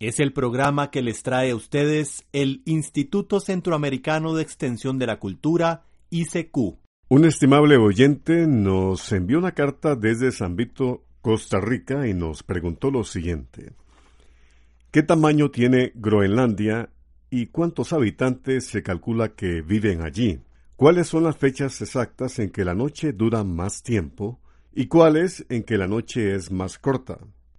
Es el programa que les trae a ustedes el Instituto Centroamericano de Extensión de la Cultura, ICQ. Un estimable oyente nos envió una carta desde San Vito, Costa Rica, y nos preguntó lo siguiente. ¿Qué tamaño tiene Groenlandia y cuántos habitantes se calcula que viven allí? ¿Cuáles son las fechas exactas en que la noche dura más tiempo y cuáles en que la noche es más corta?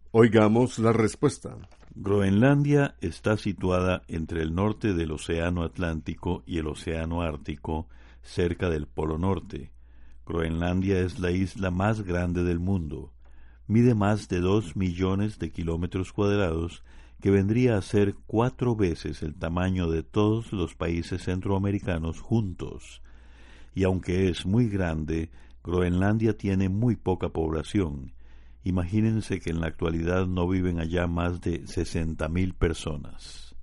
Oigamos la respuesta. Groenlandia está situada entre el norte del Océano Atlántico y el Océano Ártico, cerca del Polo Norte. Groenlandia es la isla más grande del mundo. Mide más de dos millones de kilómetros cuadrados, que vendría a ser cuatro veces el tamaño de todos los países centroamericanos juntos. Y aunque es muy grande, Groenlandia tiene muy poca población. Imagínense que en la actualidad no viven allá más de sesenta mil personas.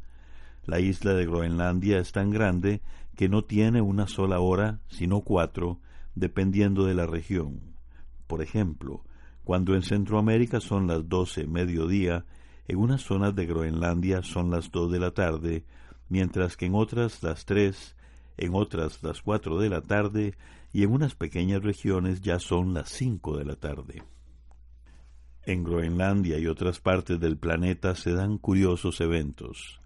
La isla de Groenlandia es tan grande que no tiene una sola hora, sino cuatro, dependiendo de la región. Por ejemplo, cuando en Centroamérica son las doce mediodía, en unas zonas de Groenlandia son las dos de la tarde, mientras que en otras las tres, en otras las cuatro de la tarde y en unas pequeñas regiones ya son las cinco de la tarde. En Groenlandia y otras partes del planeta se dan curiosos eventos.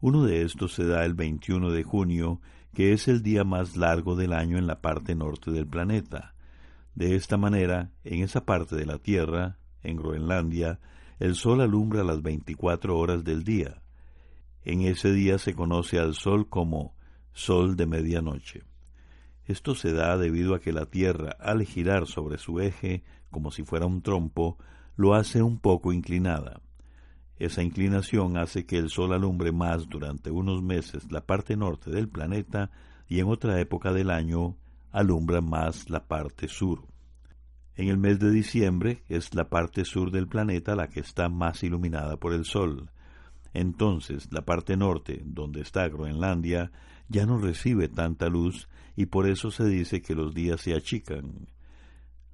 Uno de estos se da el 21 de junio, que es el día más largo del año en la parte norte del planeta. De esta manera, en esa parte de la Tierra, en Groenlandia, el sol alumbra las 24 horas del día. En ese día se conoce al sol como sol de medianoche. Esto se da debido a que la Tierra, al girar sobre su eje, como si fuera un trompo, lo hace un poco inclinada. Esa inclinación hace que el Sol alumbre más durante unos meses la parte norte del planeta y en otra época del año alumbra más la parte sur. En el mes de diciembre es la parte sur del planeta la que está más iluminada por el Sol. Entonces la parte norte, donde está Groenlandia, ya no recibe tanta luz y por eso se dice que los días se achican.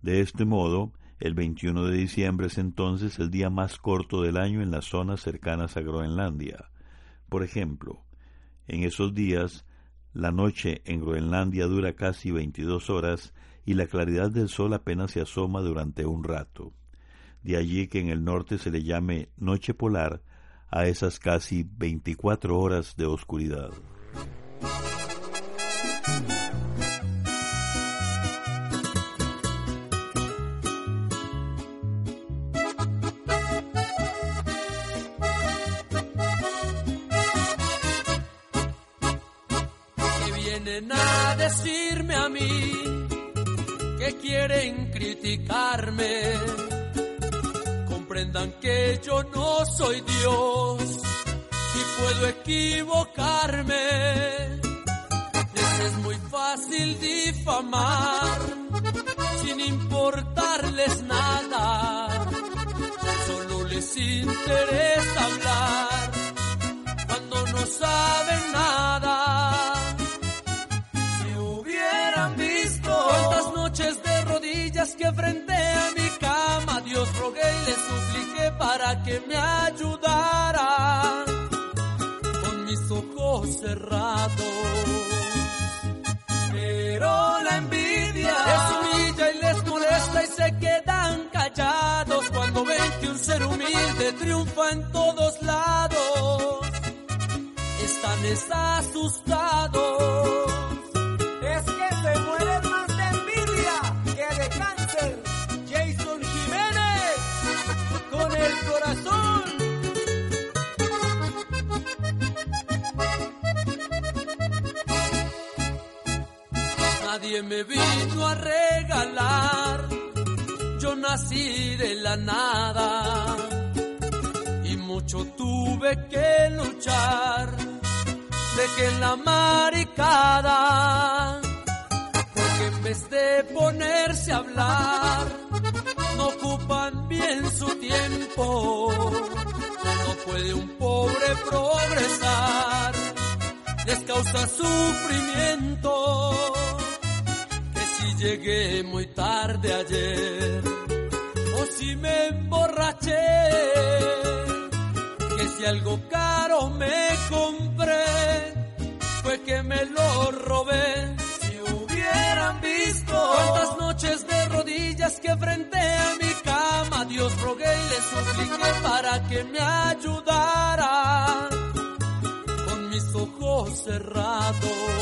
De este modo, el 21 de diciembre es entonces el día más corto del año en las zonas cercanas a Groenlandia. Por ejemplo, en esos días, la noche en Groenlandia dura casi 22 horas y la claridad del sol apenas se asoma durante un rato. De allí que en el norte se le llame noche polar a esas casi 24 horas de oscuridad. Comprendan que yo no soy Dios y puedo equivocarme. es muy fácil difamar sin importarles nada. Solo les interesa hablar cuando no saben para que me ayudara con mis ojos cerrados. Pero la envidia les humilla y les molesta y se quedan callados cuando ven que un ser humilde triunfa en todos lados. Están asustados. Nadie me vino a regalar, yo nací de la nada y mucho tuve que luchar. Dejé la maricada, porque en vez de ponerse a hablar, ocupan bien su tiempo. No puede un pobre progresar, les causa sufrimiento. Que si llegué muy tarde ayer, o si me emborraché, que si algo caro me compré, fue que me lo robé. Si hubieran visto cuántas noches de rodillas que frente a mi Dios rogué y le supliqué para que me ayudara con mis ojos cerrados.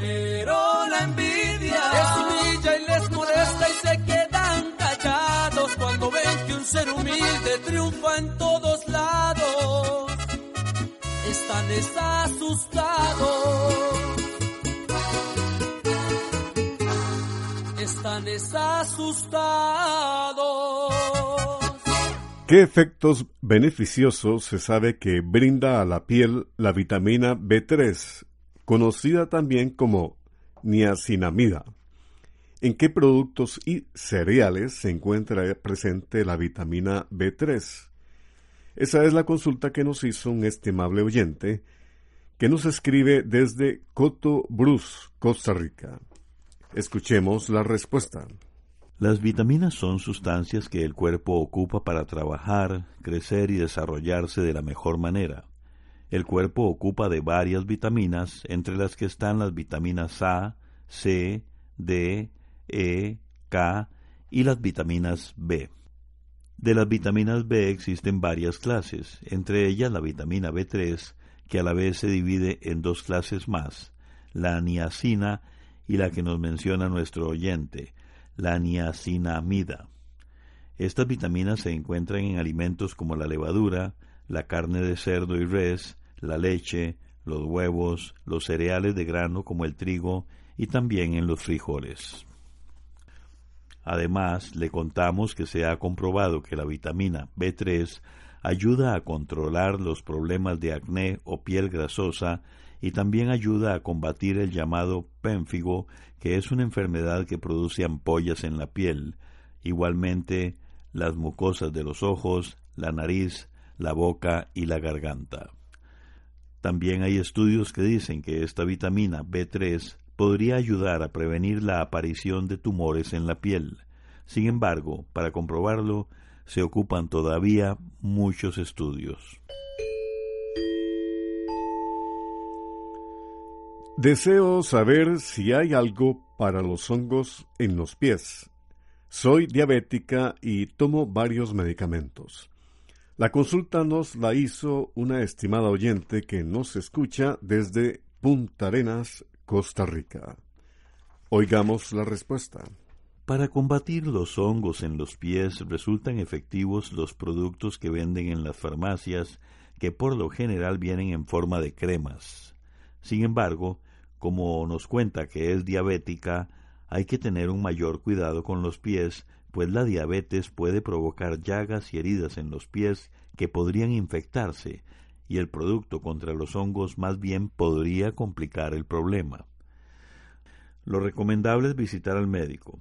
Pero la envidia les humilla y les molesta y se quedan callados cuando ven que un ser humilde triunfa en todos lados. Están asustados. ¿Qué efectos beneficiosos se sabe que brinda a la piel la vitamina B3, conocida también como niacinamida? ¿En qué productos y cereales se encuentra presente la vitamina B3? Esa es la consulta que nos hizo un estimable oyente que nos escribe desde Coto Bruce, Costa Rica. Escuchemos la respuesta. Las vitaminas son sustancias que el cuerpo ocupa para trabajar, crecer y desarrollarse de la mejor manera. El cuerpo ocupa de varias vitaminas, entre las que están las vitaminas A, C, D, E, K y las vitaminas B. De las vitaminas B existen varias clases, entre ellas la vitamina B3, que a la vez se divide en dos clases más, la niacina y la que nos menciona nuestro oyente, la niacinamida. Estas vitaminas se encuentran en alimentos como la levadura, la carne de cerdo y res, la leche, los huevos, los cereales de grano como el trigo y también en los frijoles. Además, le contamos que se ha comprobado que la vitamina B3 ayuda a controlar los problemas de acné o piel grasosa y también ayuda a combatir el llamado pénfigo, que es una enfermedad que produce ampollas en la piel, igualmente las mucosas de los ojos, la nariz, la boca y la garganta. También hay estudios que dicen que esta vitamina B3 podría ayudar a prevenir la aparición de tumores en la piel. Sin embargo, para comprobarlo, se ocupan todavía muchos estudios. Deseo saber si hay algo para los hongos en los pies. Soy diabética y tomo varios medicamentos. La consulta nos la hizo una estimada oyente que nos escucha desde Punta Arenas, Costa Rica. Oigamos la respuesta. Para combatir los hongos en los pies resultan efectivos los productos que venden en las farmacias, que por lo general vienen en forma de cremas. Sin embargo, como nos cuenta que es diabética, hay que tener un mayor cuidado con los pies, pues la diabetes puede provocar llagas y heridas en los pies que podrían infectarse, y el producto contra los hongos más bien podría complicar el problema. Lo recomendable es visitar al médico,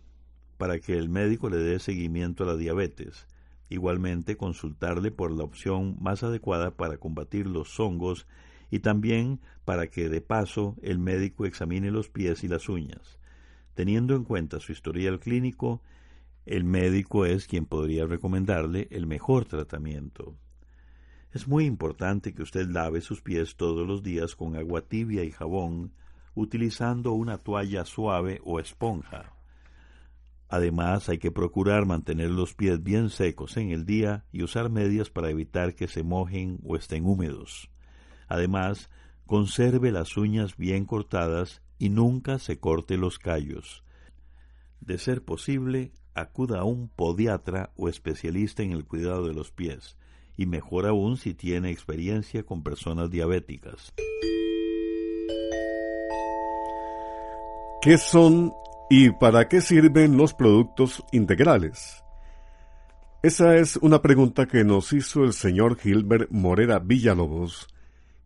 para que el médico le dé seguimiento a la diabetes. Igualmente consultarle por la opción más adecuada para combatir los hongos y también para que de paso el médico examine los pies y las uñas. Teniendo en cuenta su historial clínico, el médico es quien podría recomendarle el mejor tratamiento. Es muy importante que usted lave sus pies todos los días con agua tibia y jabón, utilizando una toalla suave o esponja. Además, hay que procurar mantener los pies bien secos en el día y usar medias para evitar que se mojen o estén húmedos. Además, conserve las uñas bien cortadas y nunca se corte los callos. De ser posible, acuda a un podiatra o especialista en el cuidado de los pies, y mejor aún si tiene experiencia con personas diabéticas. ¿Qué son y para qué sirven los productos integrales? Esa es una pregunta que nos hizo el señor Gilbert Morera Villalobos,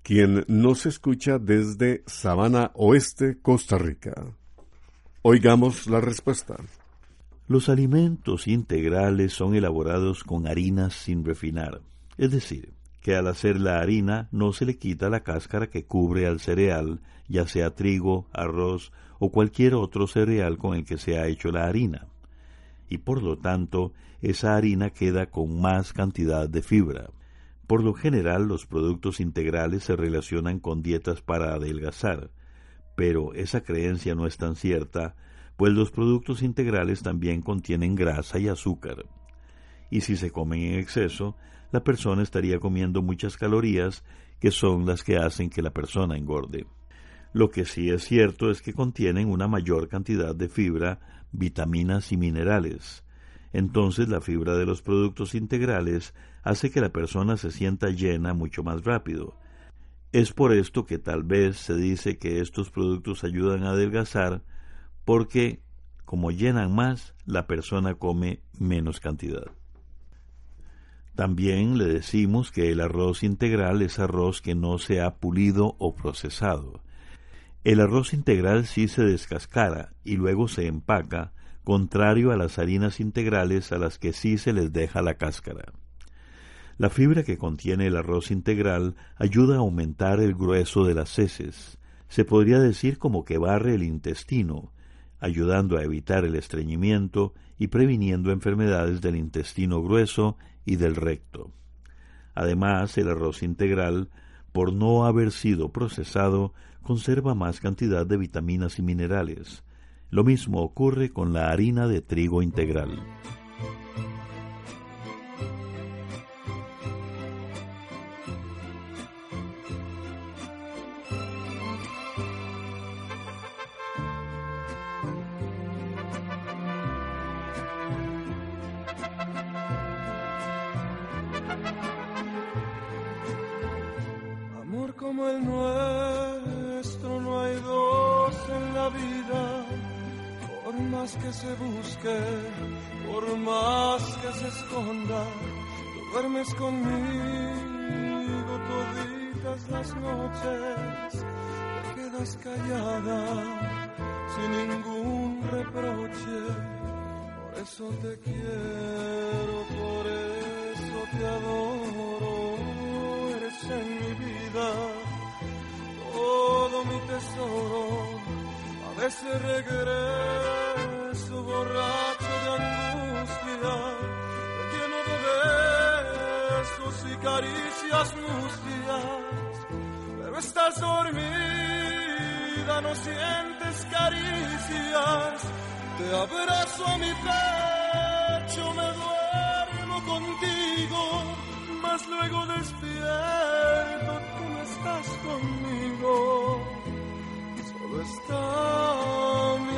quien nos escucha desde Sabana Oeste, Costa Rica. Oigamos la respuesta. Los alimentos integrales son elaborados con harinas sin refinar, es decir, que al hacer la harina no se le quita la cáscara que cubre al cereal, ya sea trigo, arroz o cualquier otro cereal con el que se ha hecho la harina. Y por lo tanto, esa harina queda con más cantidad de fibra. Por lo general, los productos integrales se relacionan con dietas para adelgazar, pero esa creencia no es tan cierta, pues los productos integrales también contienen grasa y azúcar. Y si se comen en exceso, la persona estaría comiendo muchas calorías que son las que hacen que la persona engorde. Lo que sí es cierto es que contienen una mayor cantidad de fibra, vitaminas y minerales. Entonces la fibra de los productos integrales hace que la persona se sienta llena mucho más rápido. Es por esto que tal vez se dice que estos productos ayudan a adelgazar porque como llenan más, la persona come menos cantidad. También le decimos que el arroz integral es arroz que no se ha pulido o procesado. El arroz integral sí se descascara y luego se empaca, contrario a las harinas integrales a las que sí se les deja la cáscara. La fibra que contiene el arroz integral ayuda a aumentar el grueso de las heces. Se podría decir como que barre el intestino, ayudando a evitar el estreñimiento y previniendo enfermedades del intestino grueso y del recto. Además, el arroz integral, por no haber sido procesado, conserva más cantidad de vitaminas y minerales. Lo mismo ocurre con la harina de trigo integral. Noches, te quedas callada sin ningún reproche, por eso te quiero, por eso te adoro, eres en mi vida todo mi tesoro. A veces regreso borracho de angustia, lleno de besos y caricias mustias. Pero estás dormida, no sientes caricias. Te abrazo a mi pecho, me duermo contigo, mas luego despierto, tú no estás conmigo, solo está mi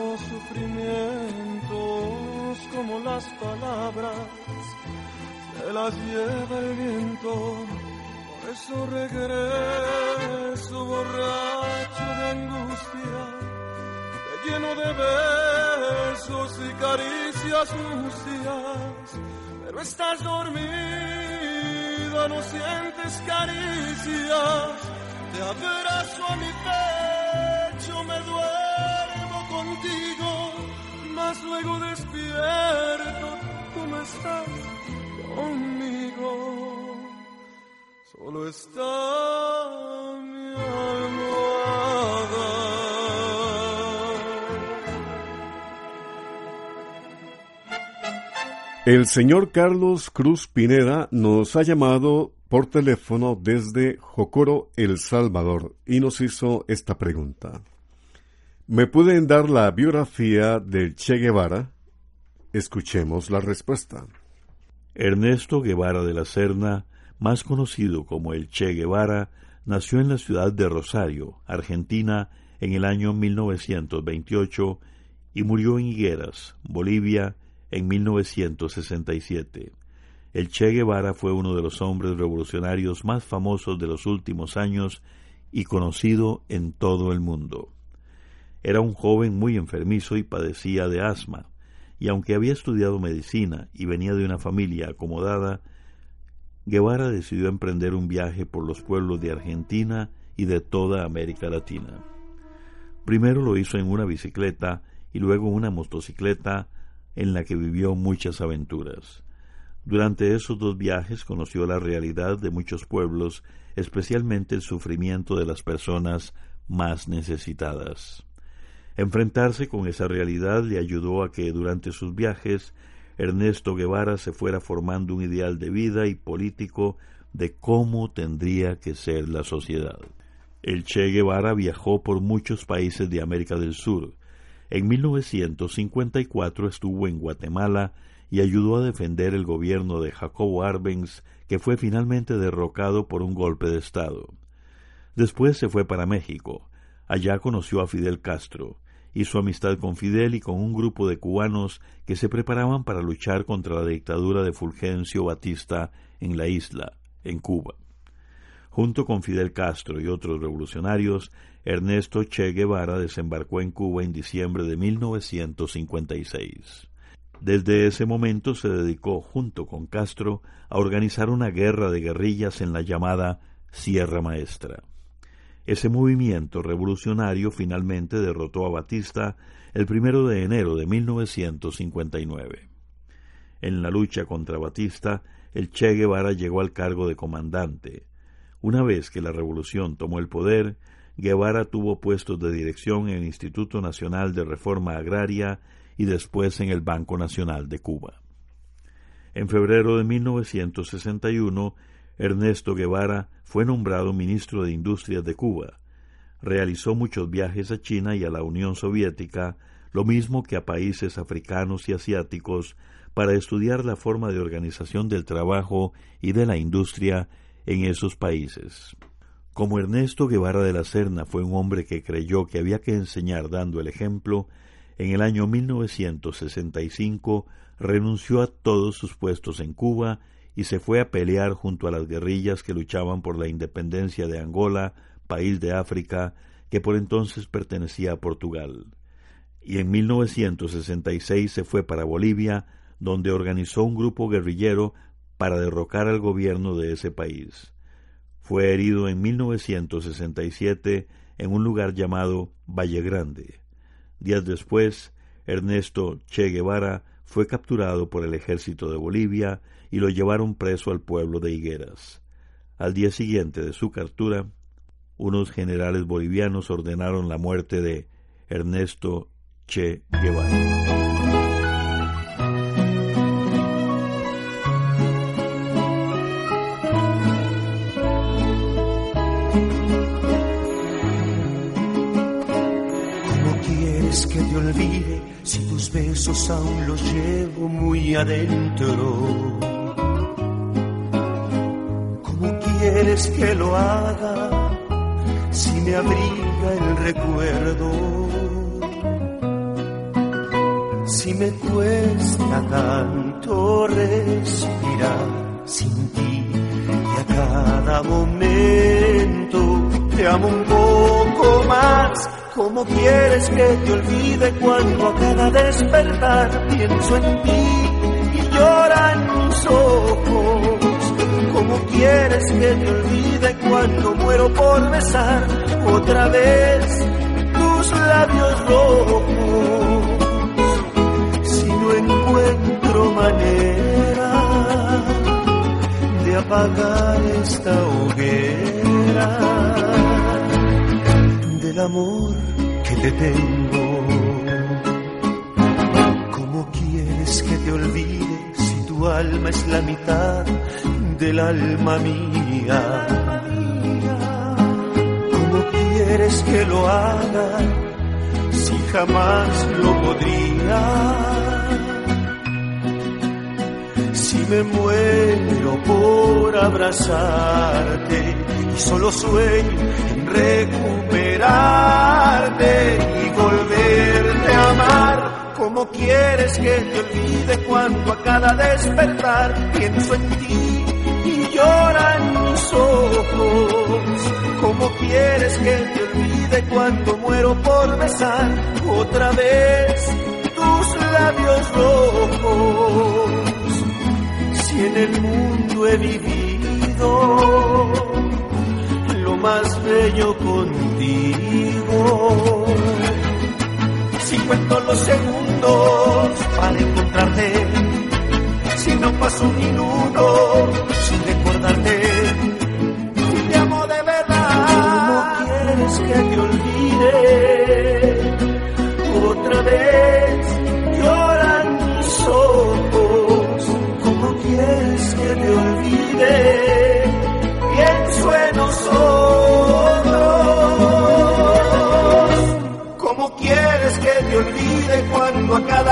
las palabras se las lleva el viento Por eso regreso borracho de angustia, lleno de besos y caricias sucias, pero estás dormida, no sientes caricias, te abrazo a mi pecho, me duermo contigo, luego despierto, tú no estás conmigo. Solo está mi almohada. El señor Carlos Cruz Pineda nos ha llamado por teléfono desde Jocoro, El Salvador, y nos hizo esta pregunta. ¿Me pueden dar la biografía del Che Guevara? Escuchemos la respuesta. Ernesto Guevara de la Serna, más conocido como el Che Guevara, nació en la ciudad de Rosario, Argentina, en el año 1928 y murió en Higueras, Bolivia, en 1967. El Che Guevara fue uno de los hombres revolucionarios más famosos de los últimos años y conocido en todo el mundo. Era un joven muy enfermizo y padecía de asma, y aunque había estudiado medicina y venía de una familia acomodada, Guevara decidió emprender un viaje por los pueblos de Argentina y de toda América Latina. Primero lo hizo en una bicicleta y luego en una motocicleta en la que vivió muchas aventuras. Durante esos dos viajes conoció la realidad de muchos pueblos, especialmente el sufrimiento de las personas más necesitadas. Enfrentarse con esa realidad le ayudó a que durante sus viajes Ernesto Guevara se fuera formando un ideal de vida y político de cómo tendría que ser la sociedad. El Che Guevara viajó por muchos países de América del Sur. En 1954 estuvo en Guatemala y ayudó a defender el gobierno de Jacobo Arbenz, que fue finalmente derrocado por un golpe de Estado. Después se fue para México. Allá conoció a Fidel Castro hizo amistad con Fidel y con un grupo de cubanos que se preparaban para luchar contra la dictadura de Fulgencio Batista en la isla, en Cuba. Junto con Fidel Castro y otros revolucionarios, Ernesto Che Guevara desembarcó en Cuba en diciembre de 1956. Desde ese momento se dedicó, junto con Castro, a organizar una guerra de guerrillas en la llamada Sierra Maestra. Ese movimiento revolucionario finalmente derrotó a Batista el primero de enero de 1959. En la lucha contra Batista, el Che Guevara llegó al cargo de comandante. Una vez que la revolución tomó el poder, Guevara tuvo puestos de dirección en el Instituto Nacional de Reforma Agraria y después en el Banco Nacional de Cuba. En febrero de 1961, Ernesto Guevara fue nombrado ministro de Industrias de Cuba. Realizó muchos viajes a China y a la Unión Soviética, lo mismo que a países africanos y asiáticos, para estudiar la forma de organización del trabajo y de la industria en esos países. Como Ernesto Guevara de la Serna fue un hombre que creyó que había que enseñar dando el ejemplo, en el año 1965 renunció a todos sus puestos en Cuba y se fue a pelear junto a las guerrillas que luchaban por la independencia de Angola, país de África que por entonces pertenecía a Portugal. Y en 1966 se fue para Bolivia, donde organizó un grupo guerrillero para derrocar al gobierno de ese país. Fue herido en 1967 en un lugar llamado Valle Grande. Días después, Ernesto Che Guevara fue capturado por el ejército de Bolivia y lo llevaron preso al pueblo de Higueras. Al día siguiente de su captura, unos generales bolivianos ordenaron la muerte de Ernesto Che Guevara. que te olvide si tus besos aún los llevo muy adentro? Quieres que lo haga si me abriga el recuerdo? Si me cuesta tanto respirar sin ti y a cada momento te amo un poco más. ¿Cómo quieres que te olvide cuando a cada despertar pienso en ti y lloran mis ojos? ¿Cómo quieres que te olvide cuando muero por besar otra vez tus labios rojos? Si no encuentro manera de apagar esta hoguera del amor que te tengo. Tu alma es la mitad del alma mía? ¿Cómo quieres que lo haga si jamás lo podría? Si me muero por abrazarte y solo sueño en recuperarte y volverte a amar. ¿Cómo quieres que te olvide cuando a cada despertar pienso en ti y lloran mis ojos? ¿Cómo quieres que te olvide cuando muero por besar otra vez tus labios rojos? Si en el mundo he vivido lo más bello contigo. Si cuento los segundos para encontrarte, si no paso un minuto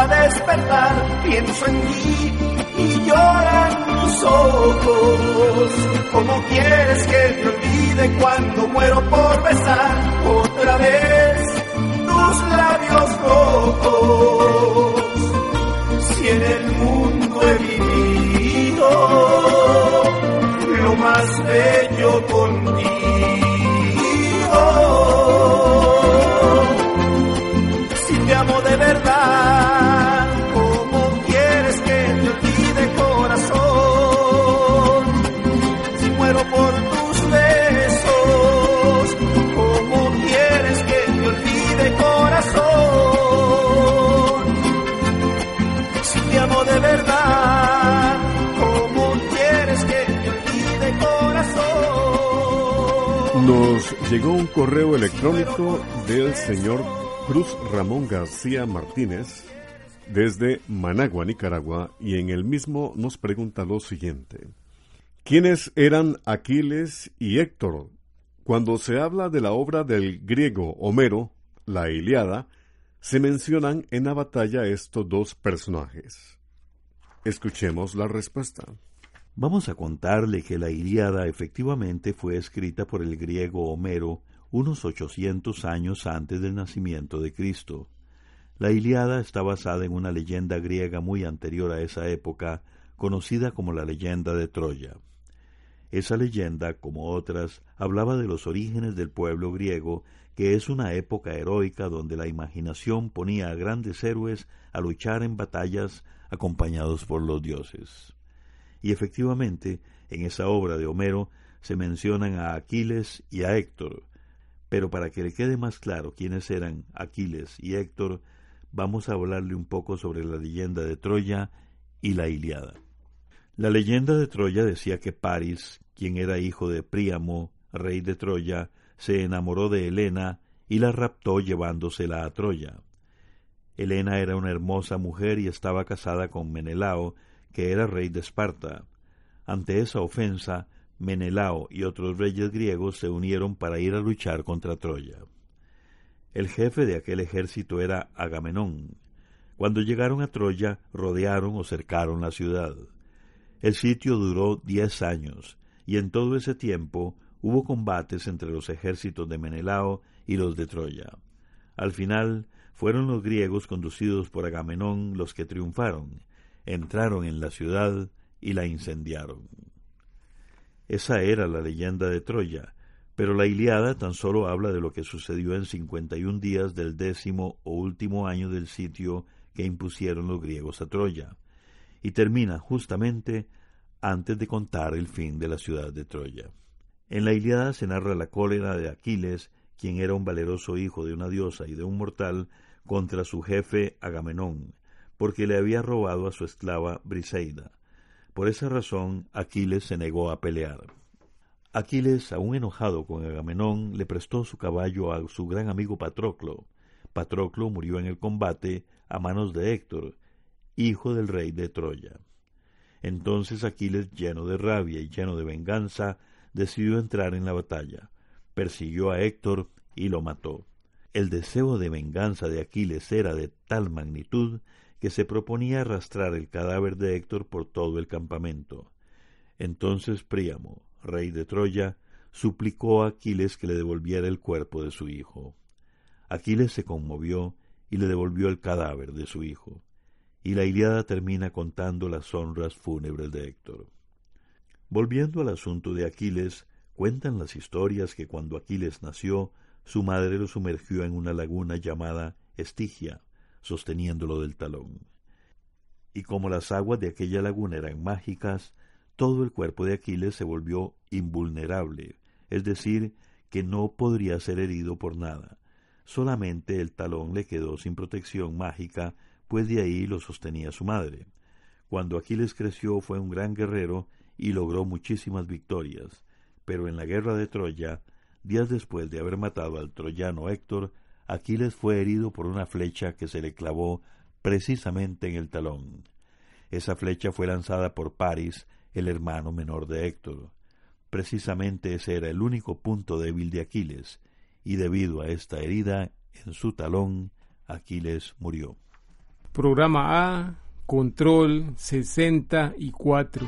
despertar pienso en ti y lloran mis ojos? ¿Cómo quieres que te olvide cuando muero por besar otra vez tus labios rojos? Si en el mundo he vivido lo más bello contigo. Llegó un correo electrónico del señor Cruz Ramón García Martínez desde Managua, Nicaragua, y en el mismo nos pregunta lo siguiente. ¿Quiénes eran Aquiles y Héctor? Cuando se habla de la obra del griego Homero, la Iliada, se mencionan en la batalla estos dos personajes. Escuchemos la respuesta. Vamos a contarle que la Ilíada efectivamente fue escrita por el griego Homero unos 800 años antes del nacimiento de Cristo. La Ilíada está basada en una leyenda griega muy anterior a esa época, conocida como la leyenda de Troya. Esa leyenda, como otras, hablaba de los orígenes del pueblo griego, que es una época heroica donde la imaginación ponía a grandes héroes a luchar en batallas acompañados por los dioses. Y efectivamente, en esa obra de Homero se mencionan a Aquiles y a Héctor, pero para que le quede más claro quiénes eran Aquiles y Héctor, vamos a hablarle un poco sobre la leyenda de Troya y la Iliada. La leyenda de Troya decía que Paris, quien era hijo de Príamo, rey de Troya, se enamoró de Helena y la raptó llevándosela a Troya. Helena era una hermosa mujer y estaba casada con Menelao, que era rey de Esparta. Ante esa ofensa, Menelao y otros reyes griegos se unieron para ir a luchar contra Troya. El jefe de aquel ejército era Agamenón. Cuando llegaron a Troya, rodearon o cercaron la ciudad. El sitio duró diez años, y en todo ese tiempo hubo combates entre los ejércitos de Menelao y los de Troya. Al final fueron los griegos conducidos por Agamenón los que triunfaron, entraron en la ciudad y la incendiaron. Esa era la leyenda de Troya, Pero la Iliada tan solo habla de lo que sucedió en 51 días del décimo o último año del sitio que impusieron los griegos a Troya, y termina justamente antes de contar el fin de la ciudad de Troya. En la Iliada se narra la cólera de Aquiles, quien era un valeroso hijo de una diosa y de un mortal, contra su jefe Agamenón, porque le había robado a su esclava Briseida. Por esa razón Aquiles se negó a pelear. Aquiles, aún enojado con Agamenón, le prestó su caballo a su gran amigo Patroclo. Patroclo murió en el combate a manos de Héctor, hijo del rey de Troya. Entonces Aquiles, lleno de rabia y lleno de venganza, decidió entrar en la batalla. Persiguió a Héctor y lo mató. El deseo de venganza de Aquiles era de tal magnitud que se proponía arrastrar el cadáver de Héctor por todo el campamento. Entonces Príamo, rey de Troya, suplicó a Aquiles que le devolviera el cuerpo de su hijo. Aquiles se conmovió y le devolvió el cadáver de su hijo. Y la Iliada termina contando las honras fúnebres de Héctor. Volviendo al asunto de Aquiles, cuentan las historias que cuando Aquiles nació, su madre lo sumergió en una laguna llamada Estigia, sosteniéndolo del talón. Y como las aguas de aquella laguna eran mágicas, todo el cuerpo de Aquiles se volvió invulnerable, es decir, que no podría ser herido por nada. Solamente el talón le quedó sin protección mágica, pues de ahí lo sostenía su madre. Cuando Aquiles creció fue un gran guerrero y logró muchísimas victorias, pero en la guerra de Troya, días después de haber matado al troyano Héctor, Aquiles fue herido por una flecha que se le clavó precisamente en el talón. Esa flecha fue lanzada por Paris, el hermano menor de Héctor. Precisamente ese era el único punto débil de Aquiles, y debido a esta herida en su talón, Aquiles murió. Programa A, Control 64.